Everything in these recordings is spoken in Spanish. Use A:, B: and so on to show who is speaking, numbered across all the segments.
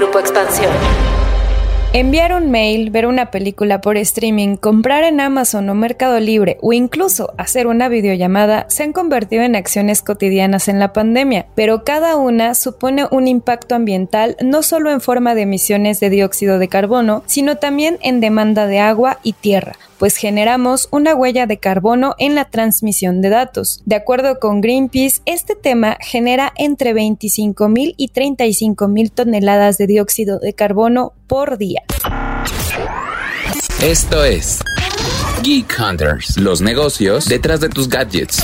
A: Grupo Expansión.
B: Enviar un mail, ver una película por streaming, comprar en Amazon o Mercado Libre o incluso hacer una videollamada se han convertido en acciones cotidianas en la pandemia, pero cada una supone un impacto ambiental no solo en forma de emisiones de dióxido de carbono, sino también en demanda de agua y tierra, pues generamos una huella de carbono en la transmisión de datos. De acuerdo con Greenpeace, este tema genera entre 25.000 y 35.000 toneladas de dióxido de carbono por día.
C: Esto es Geek Hunters, los negocios detrás de tus gadgets.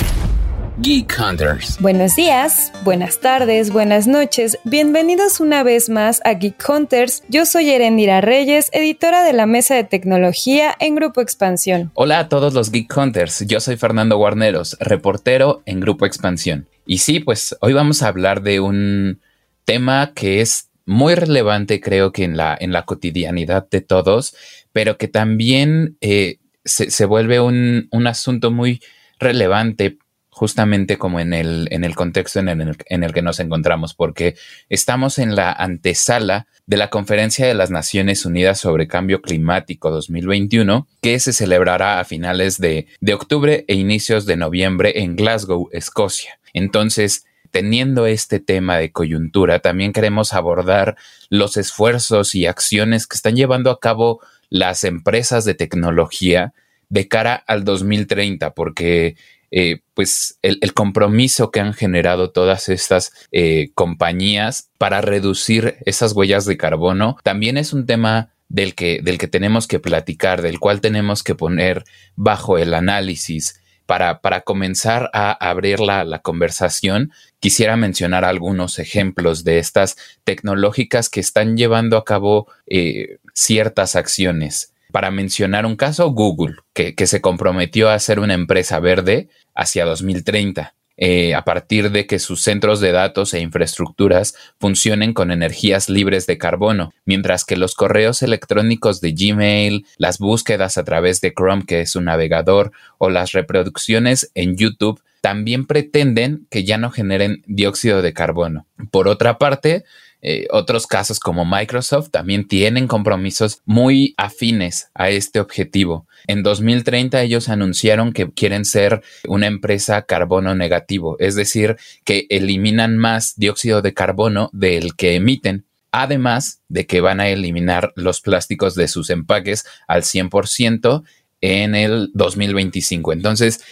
C: Geek Hunters.
B: Buenos días, buenas tardes, buenas noches. Bienvenidos una vez más a Geek Hunters. Yo soy Erendira Reyes, editora de la Mesa de Tecnología en Grupo Expansión.
C: Hola a todos los Geek Hunters. Yo soy Fernando Guarneros, reportero en Grupo Expansión. Y sí, pues hoy vamos a hablar de un tema que es muy relevante, creo que en la, en la cotidianidad de todos, pero que también eh, se, vuelve un, un asunto muy relevante justamente como en el, en el contexto en el, en el, que nos encontramos, porque estamos en la antesala de la Conferencia de las Naciones Unidas sobre Cambio Climático 2021, que se celebrará a finales de, de octubre e inicios de noviembre en Glasgow, Escocia. Entonces, teniendo este tema de coyuntura, también queremos abordar los esfuerzos y acciones que están llevando a cabo las empresas de tecnología de cara al 2030, porque eh, pues el, compromiso que han generado todas estas eh, compañías para reducir esas huellas de carbono también es un tema del que, del que tenemos que platicar, del cual tenemos que poner bajo el análisis. Para, para comenzar a abrir la, conversación, quisiera mencionar algunos ejemplos de estas tecnológicas que están llevando a cabo eh, ciertas acciones. Para mencionar un caso, Google, que, se comprometió a ser una empresa verde hacia 2030. Eh, a partir de que sus centros de datos e infraestructuras funcionen con energías libres de carbono, mientras que los correos electrónicos de Gmail, las búsquedas a través de Chrome, que es un navegador, o las reproducciones en YouTube también pretenden que ya no generen dióxido de carbono. Por otra parte, eh, otros casos como Microsoft también tienen compromisos muy afines a este objetivo. En 2030 ellos anunciaron que quieren ser una empresa carbono negativo, es decir, que eliminan más dióxido de carbono del que emiten además de que van a eliminar los plásticos de sus empaques al 100% en el 2025. Entonces,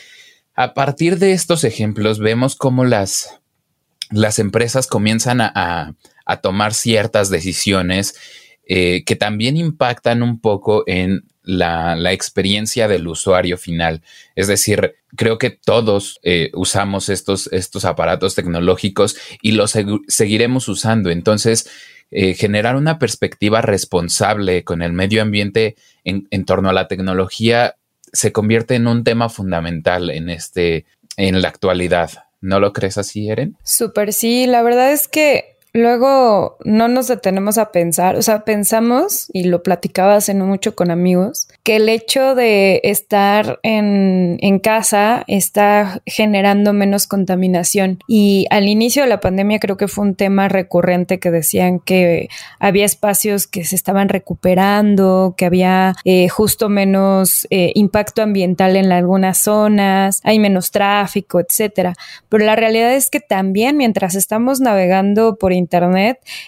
C: a partir de estos ejemplos, vemos cómo las, las empresas comienzan a, a tomar ciertas decisiones eh, que también impactan un poco en la, experiencia del usuario final. Es decir, creo que todos eh, usamos estos, estos aparatos tecnológicos y los seguiremos usando. Entonces, eh, generar una perspectiva responsable con el medio ambiente en, en, torno a la tecnología se convierte en un tema fundamental en este, en la actualidad. ¿No lo crees así, Eren?
B: Súper sí, la verdad es que luego no nos detenemos a pensar, o sea, pensamos, y lo platicaba hace mucho con amigos, que el hecho de estar en, en, casa está generando menos contaminación. Y al inicio de la pandemia creo que fue un tema recurrente que decían que había espacios que se estaban recuperando, que había eh, justo menos eh, impacto ambiental en algunas zonas, hay menos tráfico, etcétera. Pero la realidad es que también mientras estamos navegando por Internet,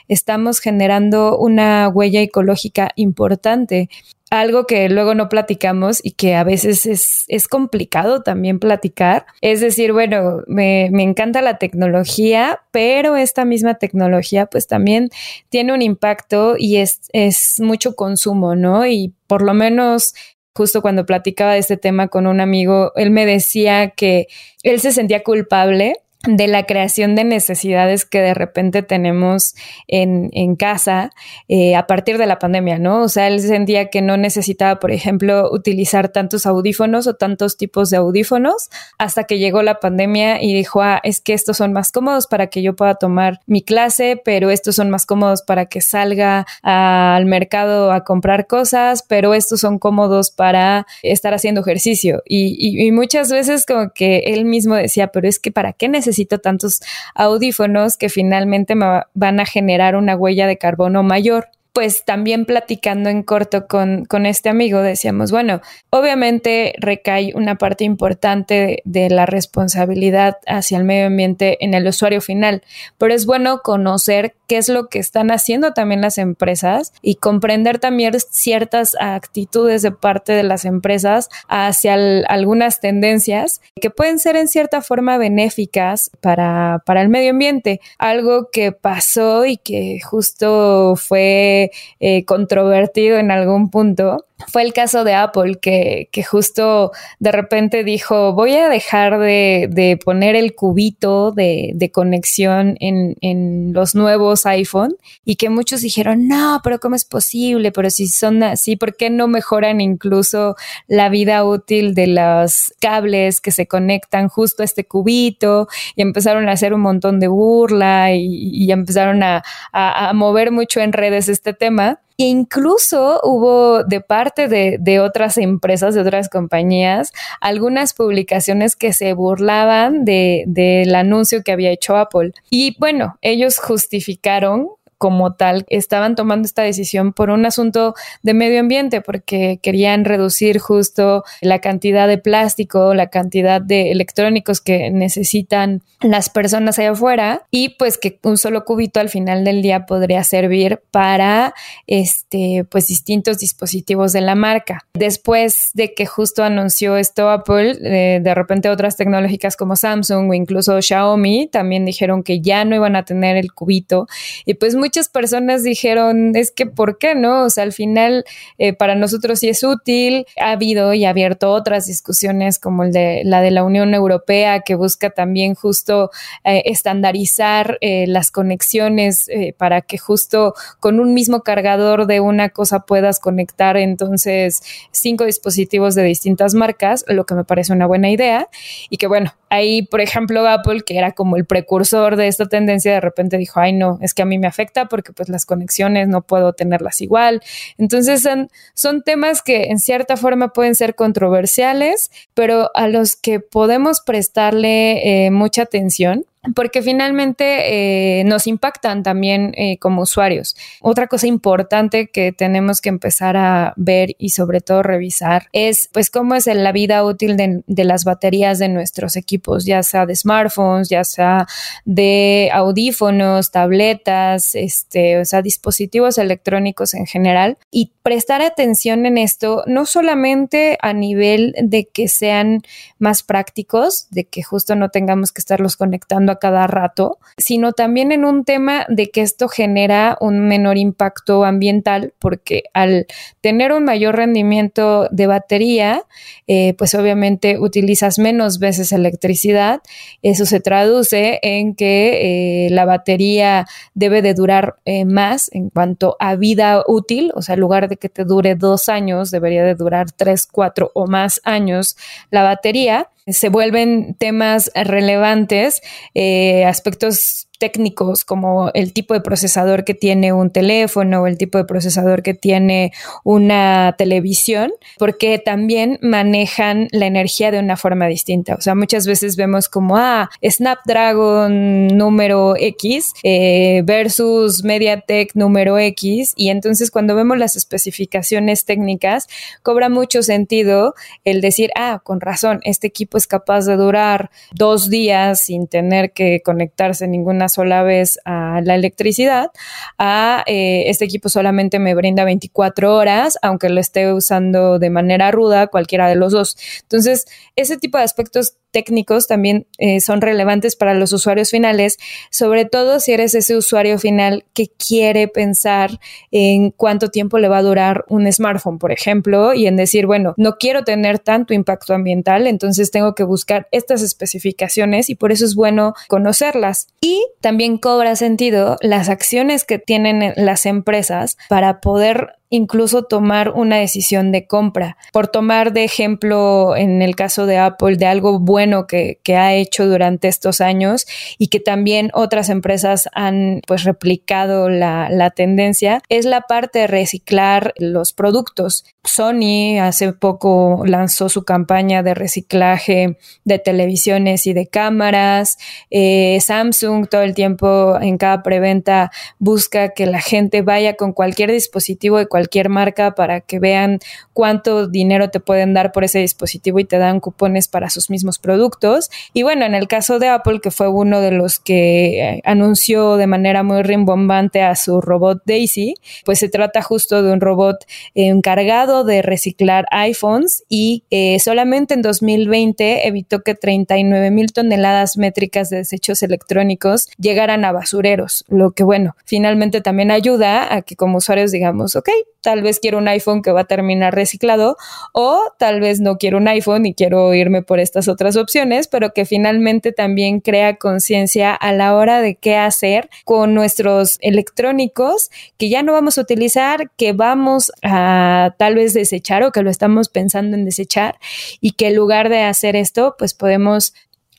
B: estamos generando una huella ecológica importante. Algo que luego no platicamos y que a veces es, complicado también platicar. Es decir, bueno, me, encanta la tecnología, pero esta misma tecnología pues también tiene un impacto y es, es mucho consumo, ¿no? Y por lo menos justo cuando platicaba de este tema con un amigo, él me decía que él se sentía culpable de la creación de necesidades que de repente tenemos en, en casa eh, a partir de la pandemia, ¿no? O sea, él sentía que no necesitaba, por ejemplo, utilizar tantos audífonos o tantos tipos de audífonos hasta que llegó la pandemia y dijo, ah, es que estos son más cómodos para que yo pueda tomar mi clase, pero estos son más cómodos para que salga al mercado a comprar cosas, pero estos son cómodos para estar haciendo ejercicio. Y, y, muchas veces como que él mismo decía, pero es que ¿para qué necesito necesito tantos audífonos que finalmente me van a generar una huella de carbono mayor pues también platicando en corto con, con, este amigo decíamos, bueno, obviamente recae una parte importante de, la responsabilidad hacia el medio ambiente en el usuario final, pero es bueno conocer qué es lo que están haciendo también las empresas y comprender también ciertas actitudes de parte de las empresas hacia algunas tendencias que pueden ser en cierta forma benéficas para, para el medio ambiente. Algo que pasó y que justo fue eh, controvertido en algún punto fue el caso de Apple, que, justo de repente dijo, voy a dejar de, poner el cubito de, conexión en, los nuevos iPhone y que muchos dijeron, no, pero ¿cómo es posible? Pero si son así, ¿por qué no mejoran incluso la vida útil de los cables que se conectan justo a este cubito? Y empezaron a hacer un montón de burla y, empezaron a, a mover mucho en redes este tema. E incluso hubo de parte de, otras empresas, de otras compañías, algunas publicaciones que se burlaban del anuncio que había hecho Apple. Y bueno, ellos justificaron como tal estaban tomando esta decisión por un asunto de medio ambiente, porque querían reducir justo la cantidad de plástico, la cantidad de electrónicos que necesitan las personas allá afuera y pues que un solo cubito al final del día podría servir para este pues distintos dispositivos de la marca. Después de que justo anunció esto Apple, eh, de repente otras tecnológicas como Samsung o incluso Xiaomi también dijeron que ya no iban a tener el cubito y pues muchas personas dijeron, es que ¿por qué no? O sea, al final eh, para nosotros sí es útil. Ha habido y abierto otras discusiones como el de la de la Unión Europea que busca también justo eh, estandarizar eh, las conexiones para que justo con un mismo cargador de una cosa puedas conectar entonces cinco dispositivos de distintas marcas, lo que me parece una buena idea y que bueno, ahí por ejemplo Apple, que era como el precursor de esta tendencia, de repente dijo, ay no, es que a mí me afecta porque pues las conexiones no puedo tenerlas igual. Entonces son, son temas que en cierta forma pueden ser controversiales, pero a los que podemos prestarle eh, mucha atención porque finalmente eh, nos impactan también eh, como usuarios. Otra cosa importante que tenemos que empezar a ver y sobre todo revisar es pues cómo es la vida útil de, las baterías de nuestros equipos, ya sea de smartphones, ya sea de audífonos, tabletas, este, o sea, dispositivos electrónicos en general y prestar atención en esto no solamente a nivel de que sean más prácticos, de que justo no tengamos que estarlos conectando cada rato, sino también en un tema de que esto genera un menor impacto ambiental, porque al tener un mayor rendimiento de batería, eh, pues obviamente utilizas menos veces electricidad. Eso se traduce en que eh, la batería debe de durar eh, más en cuanto a vida útil, o sea, en lugar de que te dure dos años, debería de durar tres, cuatro o más años la batería se vuelven temas relevantes, eh, aspectos técnicos como el tipo de procesador que tiene un teléfono o el tipo de procesador que tiene una televisión, porque también manejan la energía de una forma distinta. O sea, muchas veces vemos como, ah, Snapdragon número X eh, versus MediaTek número X, y entonces cuando vemos las especificaciones técnicas, cobra mucho sentido el decir, ah, con razón, este equipo es capaz de durar dos días sin tener que conectarse ninguna sola vez a la electricidad, a eh, este equipo solamente me brinda 24 horas, aunque lo esté usando de manera ruda, cualquiera de los dos. Entonces, ese tipo de aspectos técnicos también eh, son relevantes para los usuarios finales, sobre todo si eres ese usuario final que quiere pensar en cuánto tiempo le va a durar un smartphone, por ejemplo, y en decir, bueno, no quiero tener tanto impacto ambiental, entonces tengo que buscar estas especificaciones y por eso es bueno conocerlas. Y también cobra sentido las acciones que tienen las empresas para poder incluso tomar una decisión de compra. Por tomar de ejemplo en el caso de Apple de algo bueno que, ha hecho durante estos años y que también otras empresas han pues replicado la, tendencia, es la parte de reciclar los productos. Sony hace poco lanzó su campaña de reciclaje de televisiones y de cámaras. Eh, Samsung todo el tiempo en cada preventa busca que la gente vaya con cualquier dispositivo cualquier marca para que vean cuánto dinero te pueden dar por ese dispositivo y te dan cupones para sus mismos productos. Y bueno, en el caso de Apple, que fue uno de los que eh, anunció de manera muy rimbombante a su robot Daisy, pues se trata justo de un robot encargado de reciclar iPhones y eh, solamente en 2020 evitó que 39 mil toneladas métricas de desechos electrónicos llegaran a basureros, lo que bueno, finalmente también ayuda a que como usuarios digamos, ok, tal vez quiero un iPhone que va a terminar reciclado o tal vez no quiero un iPhone y quiero irme por estas otras opciones, pero que finalmente también crea conciencia a la hora de qué hacer con nuestros electrónicos que ya no vamos a utilizar, que vamos a tal vez desechar o que lo estamos pensando en desechar y que en lugar de hacer esto, pues podemos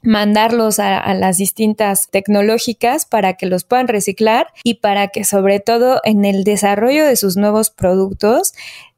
B: mandarlos a, las distintas tecnológicas para que los puedan reciclar y para que sobre todo en el desarrollo de sus nuevos productos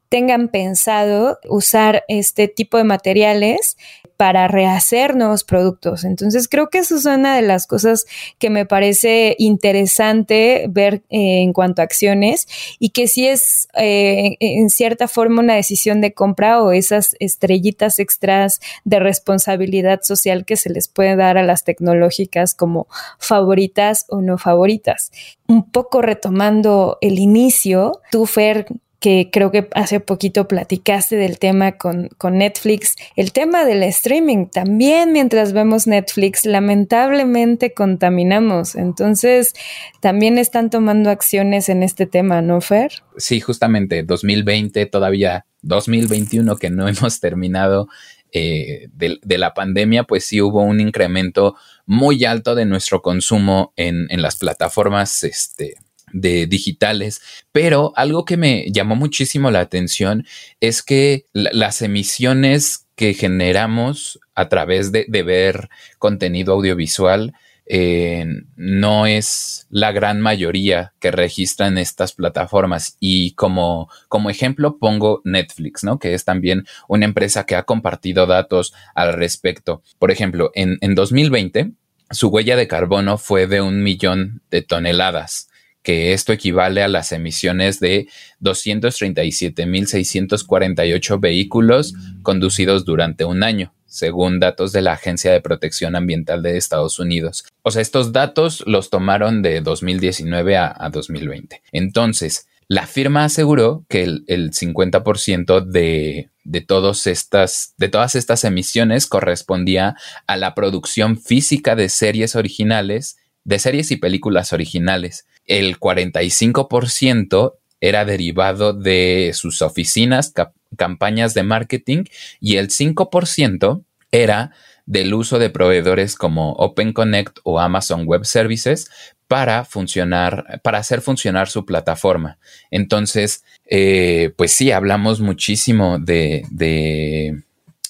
B: tengan pensado usar este tipo de materiales para rehacer nuevos productos. Entonces creo que eso es una de las cosas que me parece interesante ver eh, en cuanto a acciones y que sí es eh, en cierta forma una decisión de compra o esas estrellitas extras de responsabilidad social que se les puede dar a las tecnológicas como favoritas o no favoritas. Un poco retomando el inicio, tú, Fer, que creo que hace poquito platicaste del tema con, con, Netflix. El tema del streaming también mientras vemos Netflix lamentablemente contaminamos. Entonces también están tomando acciones en este tema, ¿no, Fer?
C: Sí, justamente 2020, todavía 2021 que no hemos terminado. Eh, de, de, la pandemia, pues sí hubo un incremento muy alto de nuestro consumo en, en las plataformas este, de digitales, pero algo que me llamó muchísimo la atención es que las emisiones que generamos a través de, ver contenido audiovisual eh, no es la gran mayoría que registran estas plataformas. Y como, como ejemplo pongo Netflix, ¿no? Que es también una empresa que ha compartido datos al respecto. Por ejemplo, en, en 2020, su huella de carbono fue de un millón de toneladas que esto equivale a las emisiones de 237.648 vehículos conducidos durante un año, según datos de la Agencia de Protección Ambiental de Estados Unidos. O sea, estos datos los tomaron de 2019 a, 2020. Entonces, la firma aseguró que el, 50% de, de, todas estas, de todas estas emisiones correspondía a la producción física de series originales, de series y películas originales, el 45% era derivado de sus oficinas, campañas de marketing y el 5% era del uso de proveedores como OpenConnect o Amazon Web Services para funcionar, para hacer funcionar su plataforma. Entonces, eh, pues sí, hablamos muchísimo de, de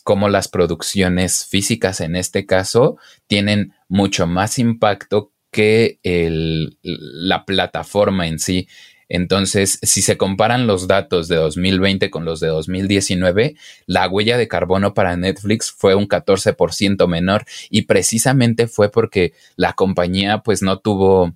C: cómo las producciones físicas en este caso tienen mucho más impacto que la plataforma en sí. Entonces, si se comparan los datos de 2020 con los de 2019, la huella de carbono para Netflix fue un 14% menor y precisamente fue porque la compañía pues no tuvo,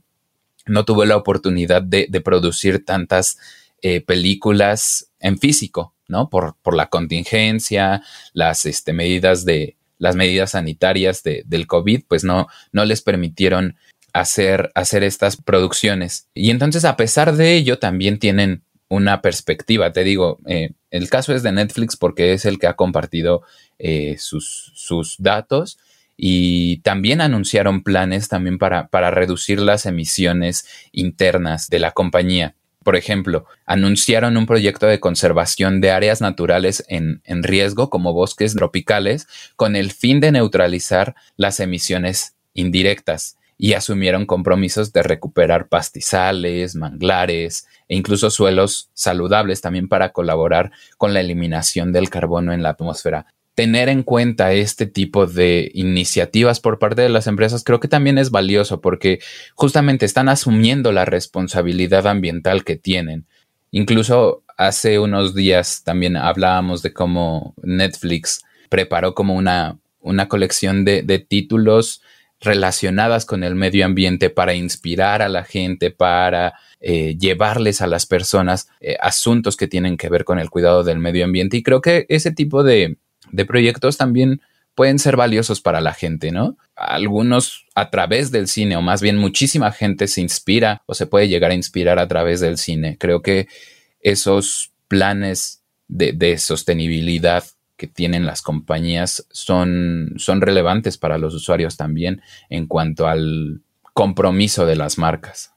C: no tuvo la oportunidad de, producir tantas eh, películas en físico, ¿no? Por, por la contingencia, las este, medidas de, las medidas sanitarias de, del COVID, pues no, no les permitieron hacer, hacer estas producciones. Y entonces, a pesar de ello, también tienen una perspectiva. Te digo, eh, el caso es de Netflix porque es el que ha compartido eh, sus, sus, datos y también anunciaron planes también para, para reducir las emisiones internas de la compañía. Por ejemplo, anunciaron un proyecto de conservación de áreas naturales en, en, riesgo como bosques tropicales con el fin de neutralizar las emisiones indirectas. Y asumieron compromisos de recuperar pastizales, manglares e incluso suelos saludables también para colaborar con la eliminación del carbono en la atmósfera. Tener en cuenta este tipo de iniciativas por parte de las empresas creo que también es valioso porque justamente están asumiendo la responsabilidad ambiental que tienen. Incluso hace unos días también hablábamos de cómo Netflix preparó como una, una colección de, de títulos relacionadas con el medio ambiente para inspirar a la gente, para eh, llevarles a las personas eh, asuntos que tienen que ver con el cuidado del medio ambiente. Y creo que ese tipo de, de proyectos también pueden ser valiosos para la gente, ¿no? Algunos a través del cine, o más bien muchísima gente se inspira o se puede llegar a inspirar a través del cine. Creo que esos planes de, de sostenibilidad que tienen las compañías son, son relevantes para los usuarios también en cuanto al compromiso de las marcas.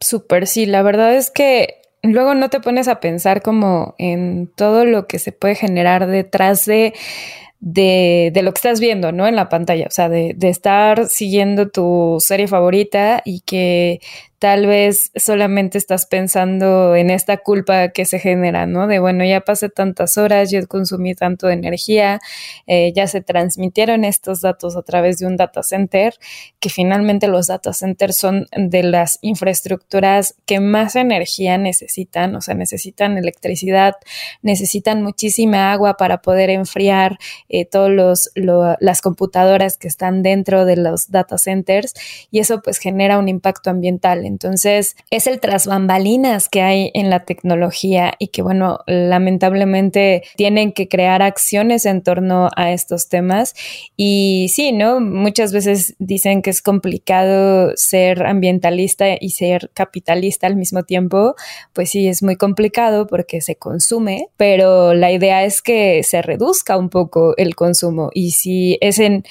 B: Súper, sí, la verdad es que luego no te pones a pensar como en todo lo que se puede generar detrás de de, de, lo que estás viendo, ¿no? En la pantalla, o sea, de, de, estar siguiendo tu serie favorita y que tal vez solamente estás pensando en esta culpa que se genera, ¿no? De, bueno, ya pasé tantas horas, yo consumí tanto de energía, eh, ya se transmitieron estos datos a través de un data center, que finalmente los data centers son de las infraestructuras que más energía necesitan, o sea, necesitan electricidad, necesitan muchísima agua para poder enfriar eh, todas las computadoras que están dentro de los data centers y eso pues genera un impacto ambiental entonces, es el tras bambalinas que hay en la tecnología y que, bueno, lamentablemente tienen que crear acciones en torno a estos temas. Y sí, ¿no? Muchas veces dicen que es complicado ser ambientalista y ser capitalista al mismo tiempo. Pues sí, es muy complicado porque se consume, pero la idea es que se reduzca un poco el consumo. Y si es en,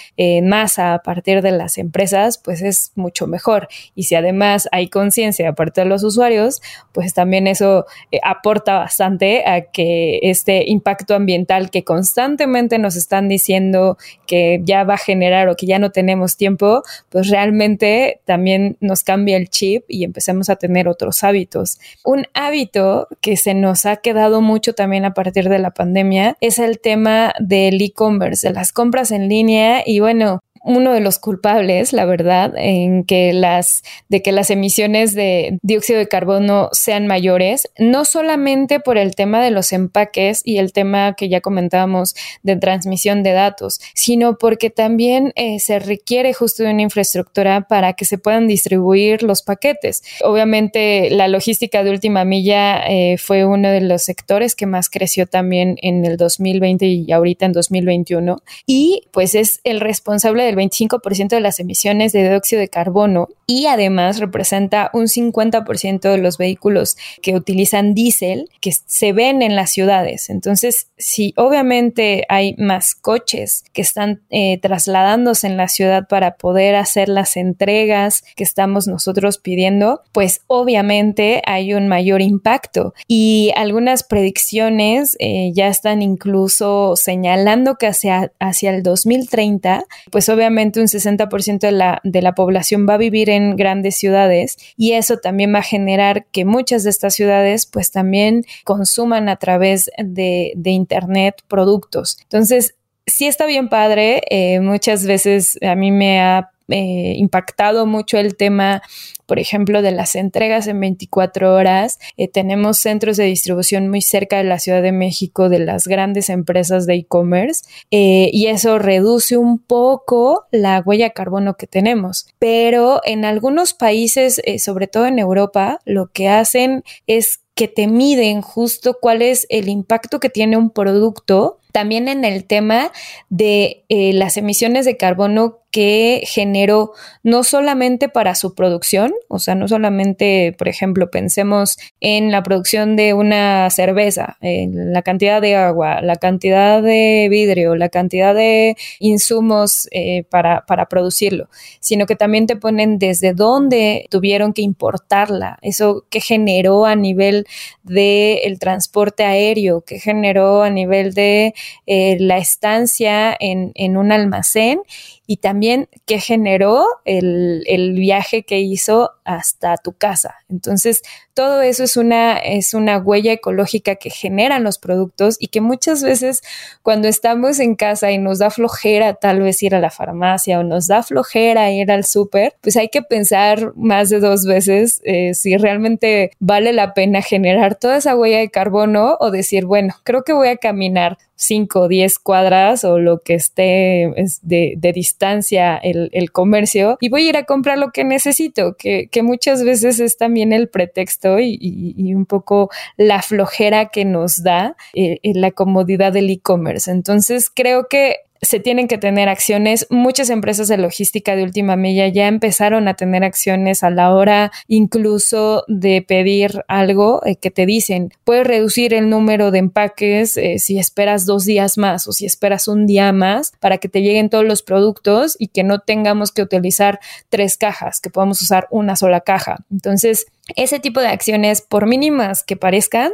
B: masa a partir de las empresas, pues es mucho mejor. Y si además hay conciencia aparte de los usuarios, pues también eso eh, aporta bastante a que este impacto ambiental que constantemente nos están diciendo que ya va a generar o que ya no tenemos tiempo, pues realmente también nos cambia el chip y empecemos a tener otros hábitos. Un hábito que se nos ha quedado mucho también a partir de la pandemia es el tema del e-commerce, de las compras en línea y bueno, uno de los culpables, la verdad, en que las, de que las emisiones de dióxido de carbono sean mayores, no solamente por el tema de los empaques y el tema que ya comentábamos de transmisión de datos, sino porque también eh, se requiere justo de una infraestructura para que se puedan distribuir los paquetes. Obviamente, la logística de última milla eh, fue uno de los sectores que más creció también en el 2020 y ahorita en 2021 y pues es el responsable del 25% de las emisiones de dióxido de carbono y además representa un 50% de los vehículos que utilizan diésel que se ven en las ciudades. Entonces, si obviamente hay más coches que están eh, trasladándose en la ciudad para poder hacer las entregas que estamos nosotros pidiendo, pues obviamente hay un mayor impacto. Y algunas predicciones eh, ya están incluso señalando que hacia, hacia el 2030, pues obviamente un 60% de la, de la población va a vivir en grandes ciudades y eso también va a generar que muchas de estas ciudades pues también consuman a través de, Internet productos. Entonces, sí está bien padre, eh, muchas veces a mí me ha eh, impactado mucho el tema, por ejemplo, de las entregas en 24 horas. Eh, tenemos centros de distribución muy cerca de la Ciudad de México de las grandes empresas de e-commerce eh, y eso reduce un poco la huella de carbono que tenemos. Pero en algunos países, sobre todo en Europa, lo que hacen es que te miden justo cuál es el impacto que tiene un producto también en el tema de las emisiones de carbono que generó no solamente para su producción, o sea, no solamente, por ejemplo, pensemos en la producción de una cerveza, la cantidad de agua, la cantidad de vidrio, la cantidad de insumos eh, para, para producirlo, sino que también te ponen desde dónde tuvieron que importarla, eso que generó a nivel del el transporte aéreo, que generó a nivel de eh, la estancia en, en un almacén y también qué generó el, el viaje que hizo hasta tu casa. Entonces, todo eso es una, es una huella ecológica que generan los productos y que muchas veces cuando estamos en casa y nos da flojera tal vez ir a la farmacia o nos da flojera ir al súper, pues hay que pensar más de dos veces eh, si realmente vale la pena generar toda esa huella de carbono o decir, bueno, creo que voy a caminar 5 o 10 cuadras o lo que esté de, de distancia el, el, comercio y voy a ir a comprar lo que necesito, que, muchas veces es también el pretexto y, un poco la flojera que nos da eh, la comodidad del e-commerce. Entonces creo que se tienen que tener acciones. Muchas empresas de logística de última milla ya empezaron a tener acciones a la hora incluso de pedir algo eh, que te dicen, puedes reducir el número de empaques eh, si esperas dos días más o si esperas un día más para que te lleguen todos los productos y que no tengamos que utilizar tres cajas, que podamos usar una sola caja. Entonces, ese tipo de acciones, por mínimas que parezcan,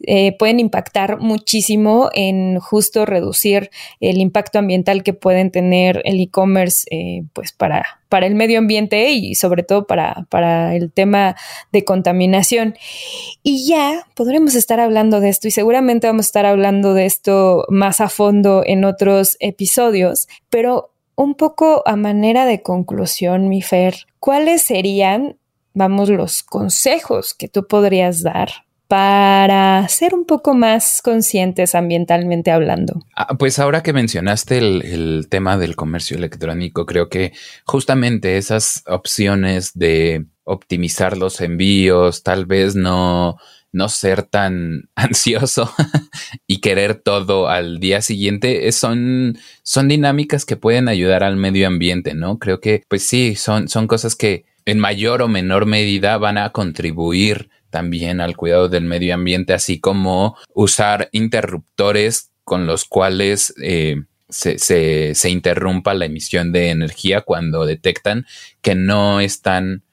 B: eh, pueden impactar muchísimo en justo reducir el impacto ambiental que pueden tener el e-commerce, eh, pues para, para el medio ambiente y sobre todo para, para el tema de contaminación. Y ya podremos estar hablando de esto y seguramente vamos a estar hablando de esto más a fondo en otros episodios, pero un poco a manera de conclusión, mi Fer, ¿cuáles serían vamos, los consejos que tú podrías dar para ser un poco más conscientes ambientalmente hablando?
C: Ah, pues ahora que mencionaste el, tema del comercio electrónico, creo que justamente esas opciones de optimizar los envíos, tal vez no, no ser tan ansioso y querer todo al día siguiente, son, son dinámicas que pueden ayudar al medio ambiente, ¿no? Creo que, pues sí, son, son cosas que en mayor o menor medida van a contribuir también al cuidado del medio ambiente, así como usar interruptores con los cuales eh, se, interrumpa la emisión de energía cuando detectan que no están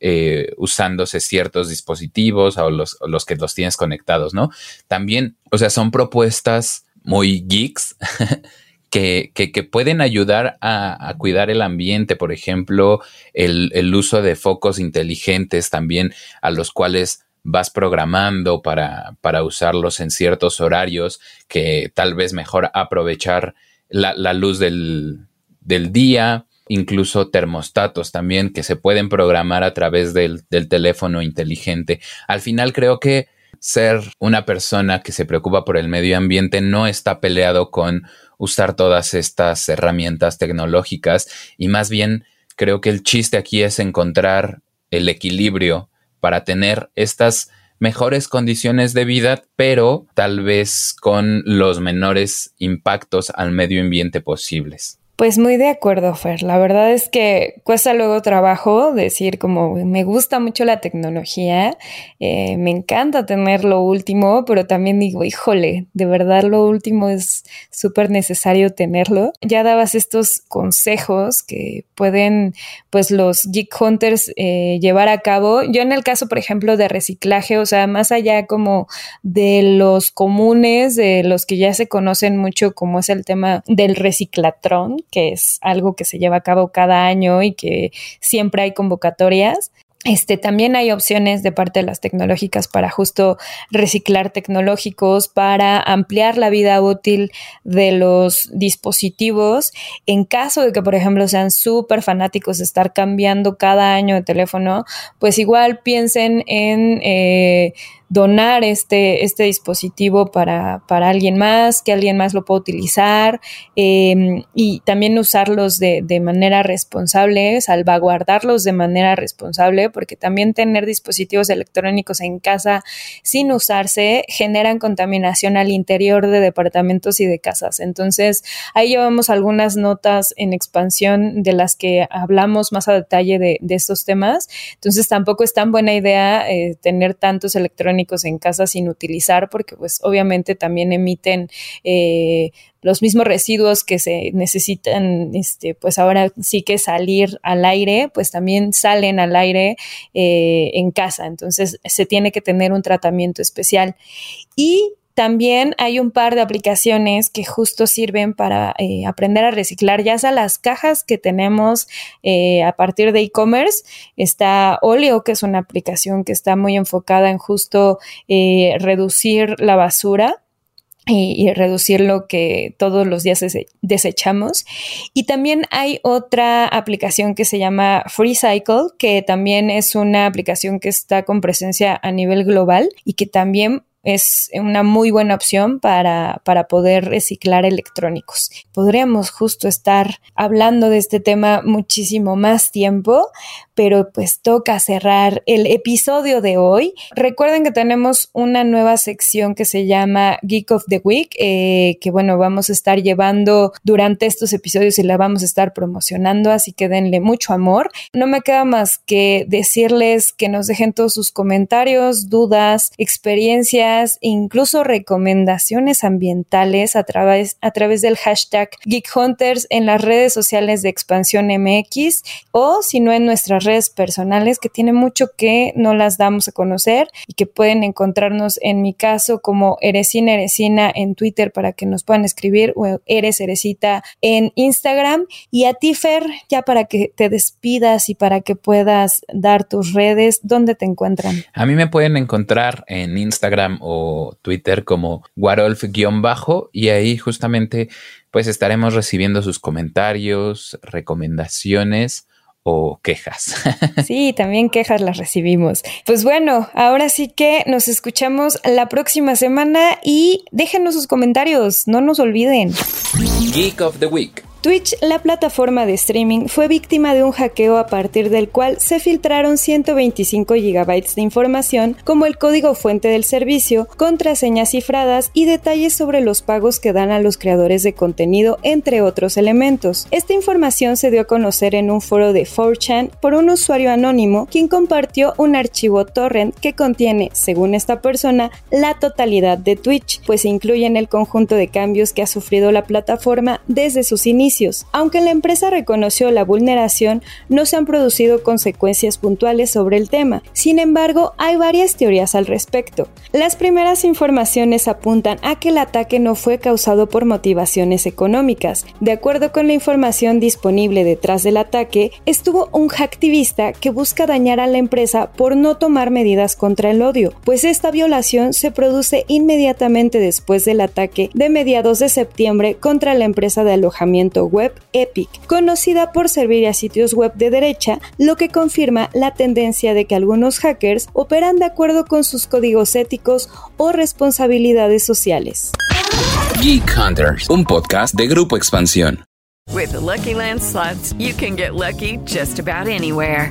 C: eh, usándose ciertos dispositivos o los, o los que los tienes conectados, ¿no? También, o sea, son propuestas muy geeks que, pueden ayudar a, cuidar el ambiente, por ejemplo, el, uso de focos inteligentes también a los cuales vas programando para, para usarlos en ciertos horarios que tal vez mejor aprovechar la, luz del, del, día, incluso termostatos también que se pueden programar a través del, del teléfono inteligente. Al final creo que ser una persona que se preocupa por el medio ambiente no está peleado con usar todas estas herramientas tecnológicas y más bien creo que el chiste aquí es encontrar el equilibrio para tener estas mejores condiciones de vida, pero tal vez con los menores impactos al medio ambiente posibles.
B: Pues muy de acuerdo, Fer. La verdad es que cuesta luego trabajo decir como me gusta mucho la tecnología, eh, me encanta tener lo último, pero también digo, híjole, de verdad lo último es súper necesario tenerlo. Ya dabas estos consejos que pueden pues los Geek Hunters eh, llevar a cabo. Yo en el caso, por ejemplo, de reciclaje, o sea, más allá como de los comunes, de los que ya se conocen mucho, como es el tema del reciclatrón que es algo que se lleva a cabo cada año y que siempre hay convocatorias. Este, también hay opciones de parte de las tecnológicas para justo reciclar tecnológicos, para ampliar la vida útil de los dispositivos. En caso de que, por ejemplo, sean súper fanáticos de estar cambiando cada año de teléfono, pues igual piensen en eh, donar este, este dispositivo para, para, alguien más, que alguien más lo pueda utilizar em, y también usarlos de, de, manera responsable, salvaguardarlos de manera responsable, porque también tener dispositivos electrónicos en casa sin usarse generan contaminación al interior de departamentos y de casas. Entonces, ahí llevamos algunas notas en expansión de las que hablamos más a detalle de, de estos temas. Entonces, tampoco es tan buena idea eh, tener tantos electrónicos en casa sin utilizar, porque pues obviamente también emiten eh, los mismos residuos que se necesitan, este, pues ahora sí que salir al aire, pues también salen al aire eh, en casa. Entonces se tiene que tener un tratamiento especial. Y También hay un par de aplicaciones que justo sirven para eh, aprender a reciclar, ya sea las cajas que tenemos eh, a partir de e-commerce. Está Olio, que es una aplicación que está muy enfocada en justo eh, reducir la basura y, reducir lo que todos los días desechamos. Y también hay otra aplicación que se llama FreeCycle, que también es una aplicación que está con presencia a nivel global y que también es una muy buena opción para, para, poder reciclar electrónicos. Podríamos justo estar hablando de este tema muchísimo más tiempo, pero pues toca cerrar el episodio de hoy. Recuerden que tenemos una nueva sección que se llama Geek of the Week, eh, que bueno, vamos a estar llevando durante estos episodios y la vamos a estar promocionando, así que denle mucho amor. No me queda más que decirles que nos dejen todos sus comentarios, dudas, experiencias, incluso recomendaciones ambientales a través, a través del hashtag Geek Hunters en las redes sociales de Expansión MX o si no en nuestras redes personales que tiene mucho que no las damos a conocer y que pueden encontrarnos en mi caso como Eresina Eresina en Twitter para que nos puedan escribir o Eres Eresita en Instagram y a ti Fer ya para que te despidas y para que puedas dar tus redes, ¿dónde te encuentran?
C: A mí me pueden encontrar en Instagram o Twitter como Warolf-bajo y ahí justamente pues estaremos recibiendo sus comentarios, recomendaciones o quejas.
B: Sí, también quejas las recibimos. Pues bueno, ahora sí que nos escuchamos la próxima semana y déjenos sus comentarios, no nos olviden.
C: Geek of the Week.
B: Twitch, la plataforma de streaming, fue víctima de un hackeo a partir del cual se filtraron 125 GB de información como el código fuente del servicio, contraseñas cifradas y detalles sobre los pagos que dan a los creadores de contenido, entre otros elementos. Esta información se dio a conocer en un foro de 4chan por un usuario anónimo quien compartió un archivo torrent que contiene, según esta persona, la totalidad de Twitch, pues incluyen el conjunto de cambios que ha sufrido la plataforma desde sus inicios aunque la empresa reconoció la vulneración, no se han producido consecuencias puntuales sobre el tema. Sin embargo, hay varias teorías al respecto. Las primeras informaciones apuntan a que el ataque no fue causado por motivaciones económicas. De acuerdo con la información disponible detrás del ataque, estuvo un hacktivista que busca dañar a la empresa por no tomar medidas contra el odio, pues esta violación se produce inmediatamente después del ataque de mediados de septiembre contra la empresa de alojamiento web Epic, conocida por servir a sitios web de derecha, lo que confirma la tendencia de que algunos hackers operan de acuerdo con sus códigos éticos o responsabilidades sociales.
A: Geek Hunters, un podcast de Grupo Expansión.
D: With Lucky Land slots, you can get lucky just about anywhere.